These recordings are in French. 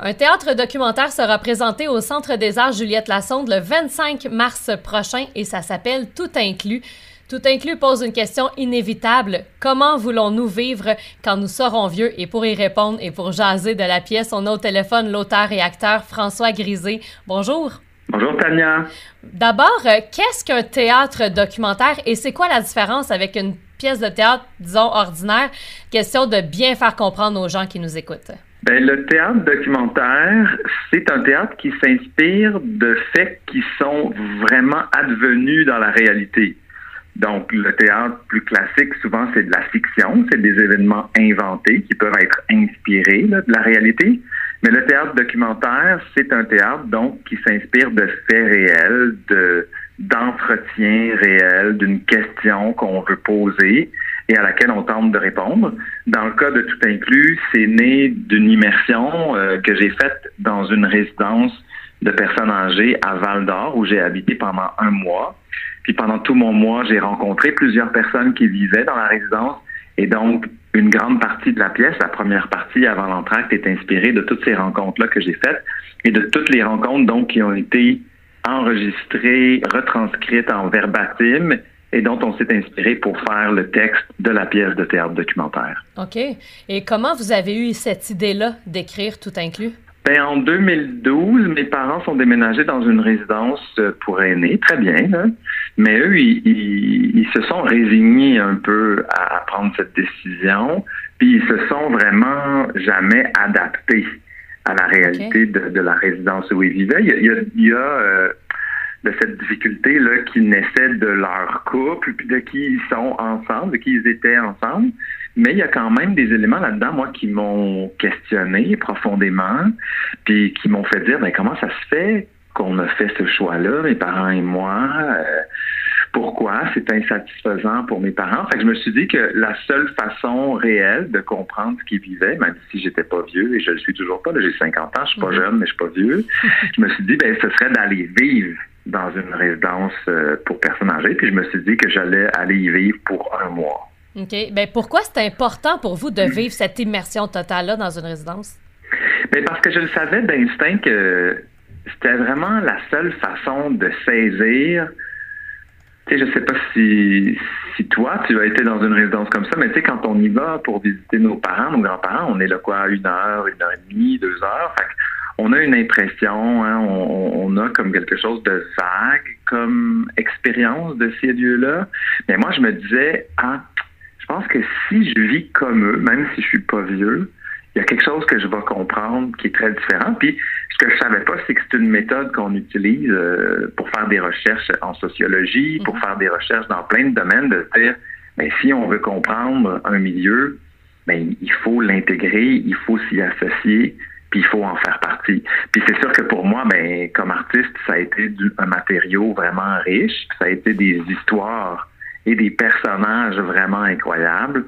Un théâtre documentaire sera présenté au Centre des Arts Juliette Lassonde le 25 mars prochain et ça s'appelle Tout inclus. Tout inclus pose une question inévitable. Comment voulons-nous vivre quand nous serons vieux? Et pour y répondre et pour jaser de la pièce, on a au téléphone l'auteur et acteur François Grisé. Bonjour. Bonjour Tania. D'abord, euh, qu'est-ce qu'un théâtre documentaire et c'est quoi la différence avec une pièce de théâtre, disons, ordinaire? Question de bien faire comprendre aux gens qui nous écoutent. Ben, le théâtre documentaire, c'est un théâtre qui s'inspire de faits qui sont vraiment advenus dans la réalité. Donc, le théâtre plus classique, souvent, c'est de la fiction, c'est des événements inventés qui peuvent être inspirés de la réalité. Mais le théâtre documentaire, c'est un théâtre donc qui s'inspire de faits réels, de d'entretien réel, d'une question qu'on veut poser et à laquelle on tente de répondre. Dans le cas de Tout inclus, c'est né d'une immersion euh, que j'ai faite dans une résidence de personnes âgées à Val d'Or où j'ai habité pendant un mois. Puis pendant tout mon mois, j'ai rencontré plusieurs personnes qui vivaient dans la résidence et donc une grande partie de la pièce, la première partie avant l'entracte, est inspirée de toutes ces rencontres-là que j'ai faites et de toutes les rencontres donc qui ont été enregistrées, retranscrites en verbatim et dont on s'est inspiré pour faire le texte de la pièce de théâtre documentaire. OK. Et comment vous avez eu cette idée-là d'écrire tout inclus? Ben, en 2012, mes parents sont déménagés dans une résidence pour aînés, très bien, là. mais eux, ils, se sont résignés un peu à, prendre cette décision, puis ils se sont vraiment jamais adaptés à la réalité de, la résidence où ils vivaient. Il y a, euh, de cette difficulté-là qui naissait de leur couple, puis de qui ils sont ensemble, de qui ils étaient ensemble. Mais il y a quand même des éléments là-dedans, moi, qui m'ont questionné profondément, puis qui m'ont fait dire, ben comment ça se fait qu'on a fait ce choix-là, mes parents et moi? Euh, pourquoi c'est insatisfaisant pour mes parents? Fait que je me suis dit que la seule façon réelle de comprendre ce qu'ils vivaient, même si j'étais pas vieux, et je le suis toujours pas, j'ai 50 ans, je suis pas mhm. jeune, mais je suis pas vieux, je me suis dit, ben, ce serait d'aller vivre dans une résidence euh, pour personnes âgées. Puis je me suis dit que j'allais aller y vivre pour un mois. OK. Bien, pourquoi c'est important pour vous de vivre cette immersion totale-là dans une résidence? Bien, parce que je le savais d'instinct que c'était vraiment la seule façon de saisir. Tu sais, je sais pas si, si toi, tu as été dans une résidence comme ça, mais tu sais, quand on y va pour visiter nos parents, nos grands-parents, on est là quoi, une heure, une heure et demie, deux heures. Fait on a une impression, hein, on, a comme quelque chose de vague comme expérience de ces lieux-là. Mais moi, je me disais, ah, je pense que si je vis comme eux, même si je suis pas vieux, il y a quelque chose que je vais comprendre qui est très différent. Puis, ce que je savais pas, c'est que c'est une méthode qu'on utilise euh, pour faire des recherches en sociologie, pour mhm. faire des recherches dans plein de domaines, de dire, mais si on veut comprendre un milieu, ben, il faut l'intégrer, il faut s'y associer, puis il faut en faire partie. Puis c'est sûr que pour moi, ben, comme artiste, ça a été du, un matériau vraiment riche, ça a été des histoires et des personnages vraiment incroyables.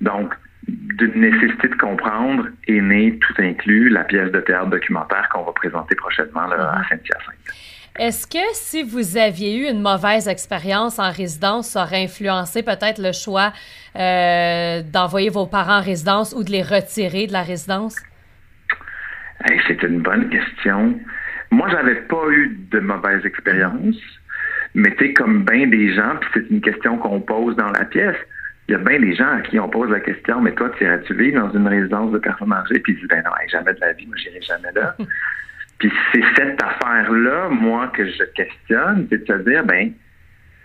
Donc, d'une nécessité de comprendre est née tout inclus la pièce de théâtre documentaire qu'on va présenter prochainement là, à Saint-Hyacinthe. Est-ce que si vous aviez eu une mauvaise expérience en résidence, ça aurait influencé peut-être le choix euh, d'envoyer vos parents en résidence ou de les retirer de la résidence? C'est une bonne question. Moi, j'avais pas eu de mauvaise expérience, mais tu sais, comme bien des gens, puis c'est une question qu'on pose dans la pièce, il y a bien des gens à qui on pose la question, mais toi, tu irais-tu vivre dans une résidence de personnes âgées? Puis ils disent, ben non, jamais de la vie, moi, j'irai jamais là. puis c'est cette affaire-là, moi, que je questionne, c'est de se dire, ben,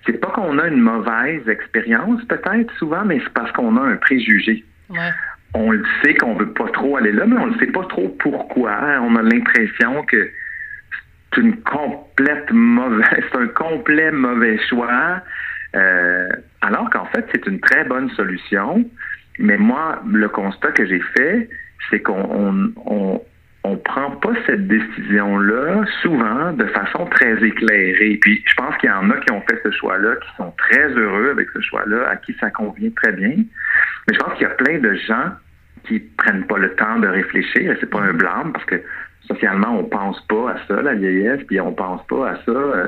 c'est pas qu'on a une mauvaise expérience, peut-être, souvent, mais c'est parce qu'on a un préjugé. Ouais on le sait qu'on veut pas trop aller là, mais on ne sait pas trop pourquoi. On a l'impression que c'est une complète mauvaise, un complet mauvais choix. Euh, alors qu'en fait, c'est une très bonne solution. Mais moi, le constat que j'ai fait, c'est qu'on on, on, prend pas cette décision-là souvent de façon très éclairée. Puis je pense qu'il y en a qui ont fait ce choix-là, qui sont très heureux avec ce choix-là, à qui ça convient très bien. Mais je pense qu'il y a plein de gens qui prennent pas le temps de réfléchir. C'est pas un blâme parce que socialement, on pense pas à ça, la vieillesse, puis on pense pas à ça. Euh,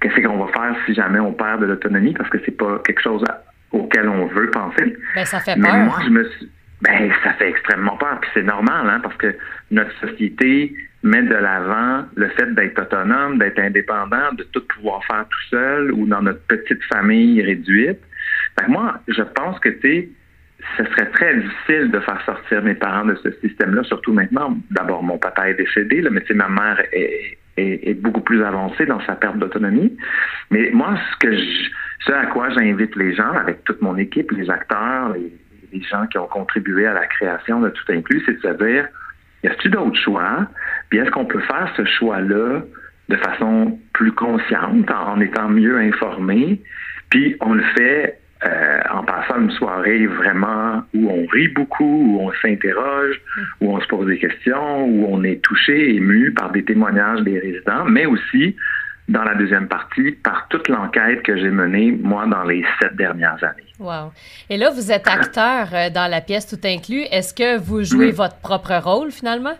qu'est-ce qu'on va faire si jamais on perd de l'autonomie parce que c'est pas quelque chose auquel on veut penser. Ben, ça fait peur. moi, je me suis, ben ça fait extrêmement peur. Puis c'est normal, hein, parce que notre société met de l'avant le fait d'être autonome, d'être indépendant, de tout pouvoir faire tout seul ou dans notre petite famille réduite. Moi, je pense que tu ce serait très difficile de faire sortir mes parents de ce système-là, surtout maintenant. D'abord, mon papa est décédé, là, mais ma mère est, beaucoup plus avancée dans sa perte d'autonomie. Mais moi, ce que ce à quoi j'invite les gens, avec toute mon équipe, les acteurs, les, les gens qui ont contribué à la création de Tout Inclus, c'est de se dire, y a-t-il d'autres choix? Puis est-ce qu'on peut faire ce choix-là de façon plus consciente, en étant mieux informé? Puis on le fait euh, en passant une soirée vraiment où on rit beaucoup, où on s'interroge, où on se pose des questions, où on est touché, ému par des témoignages des résidents, mais aussi dans la deuxième partie par toute l'enquête que j'ai menée, moi, dans les sept dernières années. Wow. Et là, vous êtes acteur euh, dans la pièce tout inclus. Est-ce que vous jouez mm. votre propre rôle, finalement?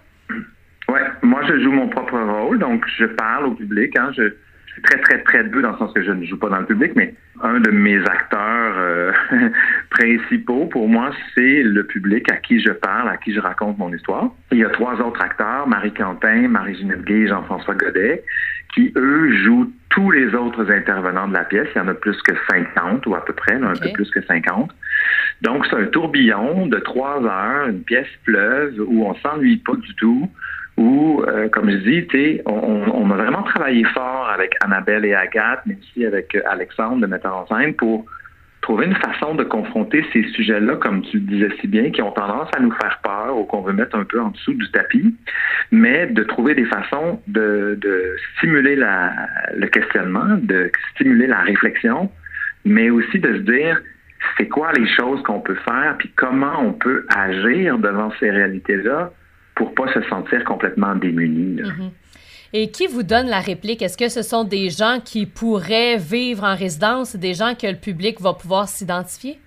Oui, moi, je joue mon propre rôle. Donc, je parle au public. Hein, je, très, très très peu dans le sens que je ne joue pas dans le public, mais un de mes acteurs euh, principaux pour moi, c'est le public à qui je parle, à qui je raconte mon histoire. Il y a trois autres acteurs, Marie Quentin, Marie-Ginette Gay et Jean-François Godet, qui, eux, jouent tous les autres intervenants de la pièce. Il y en a plus que 50 ou à peu près, un peu plus que 50. Donc, c'est un tourbillon de trois heures, une pièce fleuve où on s'ennuie pas du tout, où, euh, comme je dis, on, on, a vraiment travaillé fort avec Annabelle et Agathe, mais aussi avec euh, Alexandre, le metteur en scène, pour trouver une façon de confronter ces sujets-là, comme tu le disais si bien, qui ont tendance à nous faire peur ou qu'on veut mettre un peu en dessous du tapis, mais de trouver des façons de, de stimuler la, le questionnement, de stimuler la réflexion, mais aussi de se dire, c'est quoi les choses qu'on peut faire, puis comment on peut agir devant ces réalités-là pour pas se sentir complètement démunis. Mm-hmm. Et qui vous donne la réplique? Est-ce que ce sont des gens qui pourraient vivre en résidence, des gens que le public va pouvoir s'identifier?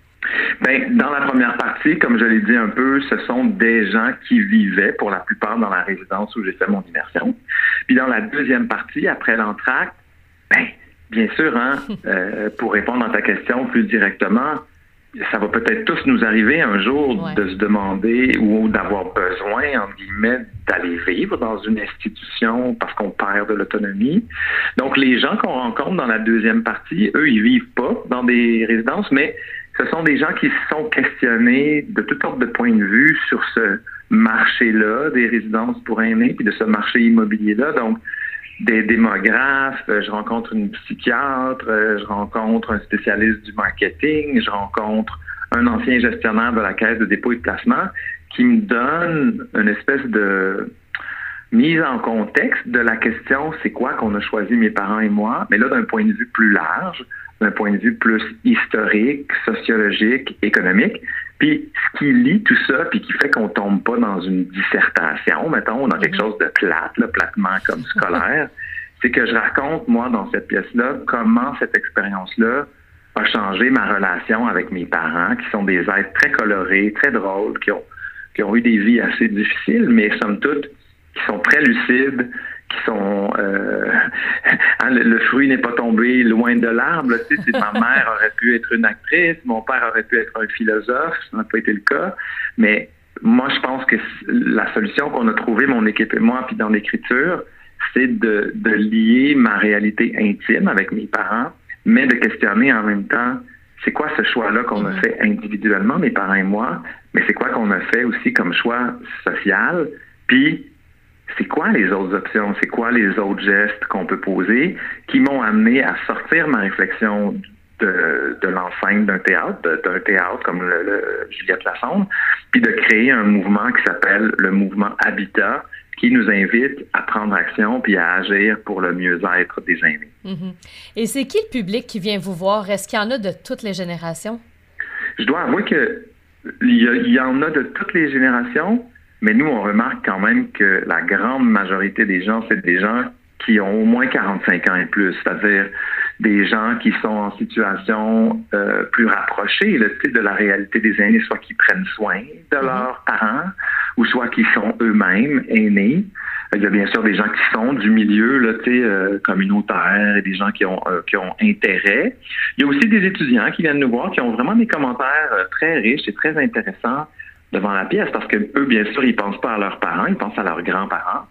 Bien, dans la première partie, comme je l'ai dit un peu, ce sont des gens qui vivaient pour la plupart dans la résidence où j'ai fait mon immersion. Puis dans la deuxième partie, après l'entracte, ben, bien sûr, hein, euh, pour répondre à ta question plus directement, ça va peut-être tous nous arriver un jour de se demander ou d'avoir besoin, entre guillemets, d'aller vivre dans une institution parce qu'on perd de l'autonomie. Donc, les gens qu'on rencontre dans la deuxième partie, eux, ils vivent pas dans des résidences, mais ce sont des gens qui se sont questionnés de toutes sortes de points de vue sur ce marché-là des résidences pour aînés, puis de ce marché immobilier-là. Donc, des démographes, euh, je rencontre une psychiatre, euh, je rencontre un spécialiste du marketing, je rencontre un ancien gestionnaire de la caisse de dépôt et de placement qui me donne une espèce de mise en contexte de la question c'est quoi qu'on a choisi mes parents et moi, mais là d'un point de vue plus large, d'un point de vue plus historique, sociologique, économique. Puis ce qui lie tout ça, puis qui fait qu'on tombe pas dans une dissertation, mettons, dans quelque mhm. chose de plate, là, platement comme scolaire, c'est que je raconte, moi, dans cette pièce-là, comment cette expérience-là a changé ma relation avec mes parents, qui sont des êtres très colorés, très drôles, qui ont, qui ont eu des vies assez difficiles, mais somme toute, qui sont très lucides, qui sont euh, hein, le, fruit n'est pas tombé loin de l'arbre. Tu sais, ma mère aurait pu être une actrice, mon père aurait pu être un philosophe, ça n'a pas été le cas. Mais moi, je pense que la solution qu'on a trouvée, mon équipe et moi, puis dans l'écriture, c'est de, de lier ma réalité intime avec mes parents, mais de questionner en même temps c'est quoi ce choix-là qu'on a mm-hmm. fait individuellement, mes parents et moi, mais c'est quoi qu'on a fait aussi comme choix social, puis c'est quoi les autres options, c'est quoi les autres gestes qu'on peut poser qui m'ont amené à sortir ma réflexion de, de l'enceinte d'un théâtre, d'un théâtre comme le, Juliette Lassonde, puis de créer un mouvement qui s'appelle le mouvement Habitat, qui nous invite à prendre action puis à agir pour le mieux-être des aînés. Mm-hmm. Et c'est qui le public qui vient vous voir? Est-ce qu'il y en a de toutes les générations? Je dois avouer que il y en a de toutes les générations, mais nous, on remarque quand même que la grande majorité des gens, c'est des gens qui ont au moins 45 ans et plus, c'est-à-dire des gens qui sont en situation euh, plus rapprochée le de la réalité des aînés, soit qui prennent soin de mhm. leurs parents, ou soit qui sont eux-mêmes aînés. Il y a bien sûr des gens qui sont du milieu là, euh, communautaire et des gens qui ont, euh, qui ont intérêt. Il y a aussi des étudiants qui viennent nous voir, qui ont vraiment des commentaires euh, très riches et très intéressants devant la pièce parce que eux, bien sûr, ils pensent pas à leurs parents, ils pensent à leurs grands-parents,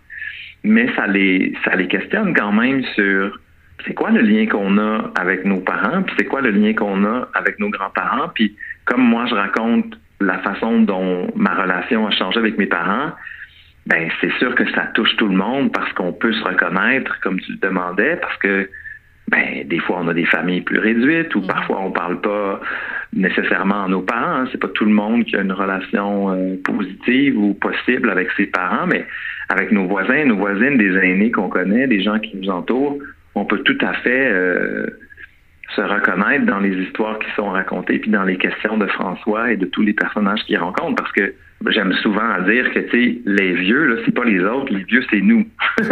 mais ça les, ça les questionne quand même sur c'est quoi le lien qu'on a avec nos parents, puis c'est quoi le lien qu'on a avec nos grands-parents, puis comme moi je raconte la façon dont ma relation a changé avec mes parents, ben c'est sûr que ça touche tout le monde parce qu'on peut se reconnaître, comme tu le demandais, parce que ben des fois on a des familles plus réduites ou mm. parfois on parle pas nécessairement à nos parents. Hein. C'est pas tout le monde qui a une relation euh, positive ou possible avec ses parents, mais avec nos voisins, nos voisines, des aînés qu'on connaît, des gens qui nous entourent, on peut tout à fait euh, se reconnaître dans les histoires qui sont racontées, puis dans les questions de François et de tous les personnages qu'il rencontre, parce que j'aime souvent dire que les vieux là c'est pas les autres les vieux c'est nous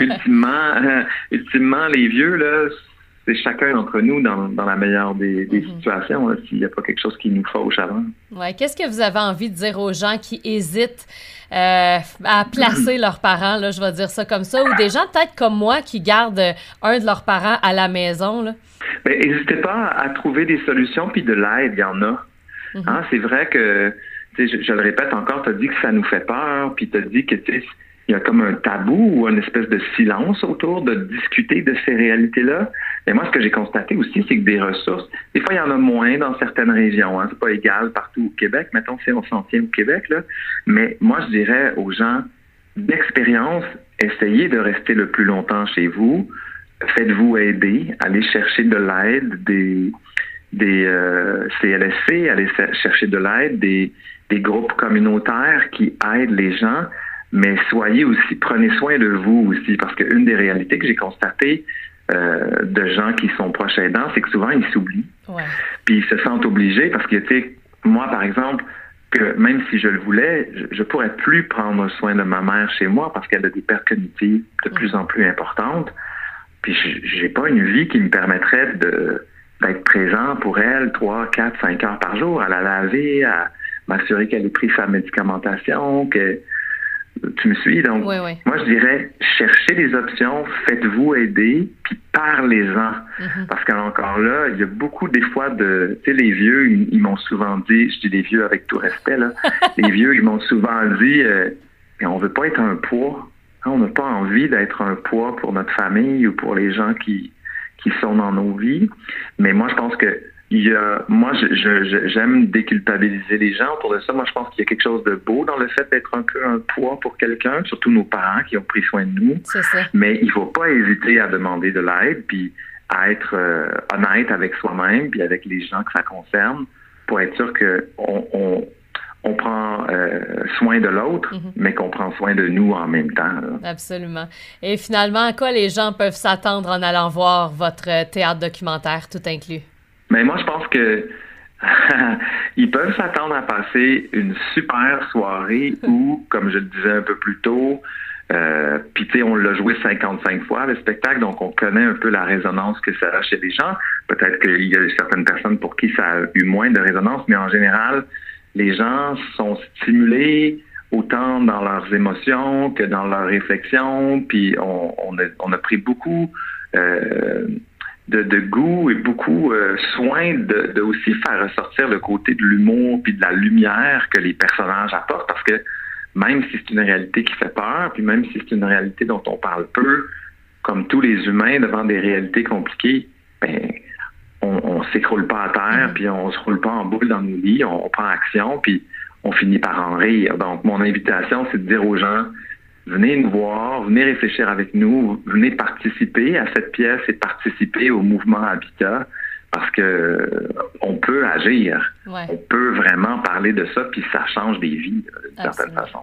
ultimement euh, ultimement les vieux là c'est chacun d'entre nous dans, dans, la meilleure des, des mm-hmm. situations s'il n'y a pas quelque chose qui nous fauche avant ouais qu'est-ce que vous avez envie de dire aux gens qui hésitent euh, à placer leurs parents là je vais dire ça comme ça ou des gens peut-être comme moi qui gardent un de leurs parents à la maison ben, n'hésitez pas à trouver des solutions puis de l'aide il y en a mm-hmm. hein, c'est vrai que je, le répète encore, tu as dit que ça nous fait peur, puis tu as dit que il y a comme un tabou ou une espèce de silence autour de discuter de ces réalités-là. Mais moi, ce que j'ai constaté aussi, c'est que des ressources, des fois, il y en a moins dans certaines régions. Hein. C'est pas égal partout au Québec. Mettons, si on s'en tient au Québec, là. Mais moi, je dirais aux gens d'expérience, essayez de rester le plus longtemps chez vous. Faites-vous aider. Allez chercher de l'aide, des, des euh, CLSC, allez chercher de l'aide, des des groupes communautaires qui aident les gens, mais soyez aussi, prenez soin de vous aussi, parce qu'une des réalités que j'ai constatées euh, de gens qui sont proches aidants, c'est que souvent ils s'oublient. Puis ils se sentent obligés parce que, tu sais, moi, par exemple, que même si je le voulais, je, ne pourrais plus prendre soin de ma mère chez moi parce qu'elle a des pertes cognitives de plus en plus importantes. Puis j'ai pas une vie qui me permettrait de d'être présent pour elle trois, quatre, cinq heures par jour, à la laver, à, m'assurer qu'elle ait pris sa médicamentation, que tu me suis. Donc, moi, je dirais, cherchez des options, faites-vous aider, puis parlez-en. Mm-hmm. Parce qu'encore là, il y a beaucoup des fois de... Tu sais, les vieux, ils, m'ont souvent dit, je dis les vieux avec tout respect, là, les vieux, ils m'ont souvent dit, euh, on veut pas être un poids. On n'a pas envie d'être un poids pour notre famille ou pour les gens qui, qui sont dans nos vies. Mais moi, je pense que il y a, moi, j'aime déculpabiliser les gens autour de ça. Moi, je pense qu'il y a quelque chose de beau dans le fait d'être un peu un poids pour quelqu'un, surtout nos parents qui ont pris soin de nous. Ça. Mais il faut pas hésiter à demander de l'aide, puis à être euh, honnête avec soi-même, puis avec les gens que ça concerne, pour être sûr que on, on, prend euh, soin de l'autre, mm-hmm. mais qu'on prend soin de nous en même temps. Absolument. Et finalement, à quoi les gens peuvent s'attendre en allant voir votre théâtre documentaire, tout inclus? Mais moi, je pense que ils peuvent s'attendre à passer une super soirée où, comme je le disais un peu plus tôt, euh, puis tu sais, on l'a joué 55 fois le spectacle, donc on connaît un peu la résonance que ça a chez les gens. Peut-être qu'il y a certaines personnes pour qui ça a eu moins de résonance, mais en général, les gens sont stimulés autant dans leurs émotions que dans leurs réflexions. Puis on, on, a, on a pris beaucoup euh, de, de, goût et beaucoup euh, soin de, de, aussi faire ressortir le côté de l'humour puis de la lumière que les personnages apportent parce que même si c'est une réalité qui fait peur, puis même si c'est une réalité dont on parle peu, comme tous les humains devant des réalités compliquées, ben on, on s'écroule pas à terre, mm-hmm. puis on se roule pas en boule dans nos lits, on, on prend action, puis on finit par en rire. Donc mon invitation, c'est de dire aux gens venez nous voir, venez réfléchir avec nous, venez participer à cette pièce et participer au mouvement Habitat parce que on peut agir. On peut vraiment parler de ça, puis ça change des vies d'une certaine façon.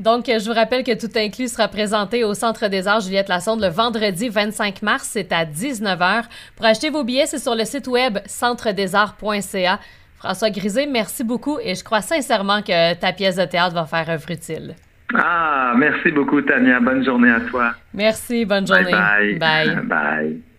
Donc, je vous rappelle que Tout inclus sera présenté au Centre des Arts Juliette Lassonde le vendredi 25 mars. C'est à 19h. Pour acheter vos billets, c'est sur le site web centredesarts.ca. François Grisé, merci beaucoup et je crois sincèrement que ta pièce de théâtre va faire œuvre utile. Ah, merci beaucoup, Tania. Bonne journée à toi. Merci, bonne journée. Bye. Bye. bye.